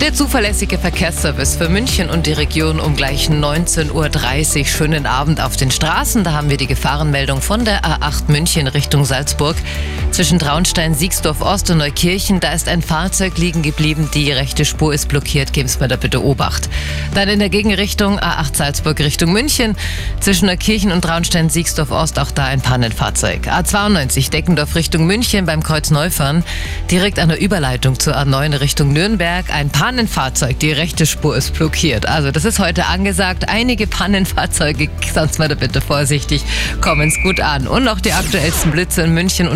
Der zuverlässige Verkehrsservice für München und die Region um gleich 19.30 Uhr. Schönen Abend auf den Straßen. Da haben wir die Gefahrenmeldung von der A8 München Richtung Salzburg. Zwischen Traunstein, Siegsdorf Ost und Neukirchen, da ist ein Fahrzeug liegen geblieben. Die rechte Spur ist blockiert. Geben Sie mir da bitte Obacht. Dann in der Gegenrichtung A8 Salzburg Richtung München. Zwischen Neukirchen und Traunstein, Siegsdorf Ost auch da ein Pannenfahrzeug. A92 Deckendorf Richtung München beim Kreuz Neufern. Direkt an der Überleitung zur A9 Richtung Nürnberg. Ein Pannenfahrzeug. Die rechte Spur ist blockiert. Also das ist heute angesagt. Einige Pannenfahrzeuge, sonst mal da bitte vorsichtig, kommen es gut an. Und noch die aktuellsten Blitze in München und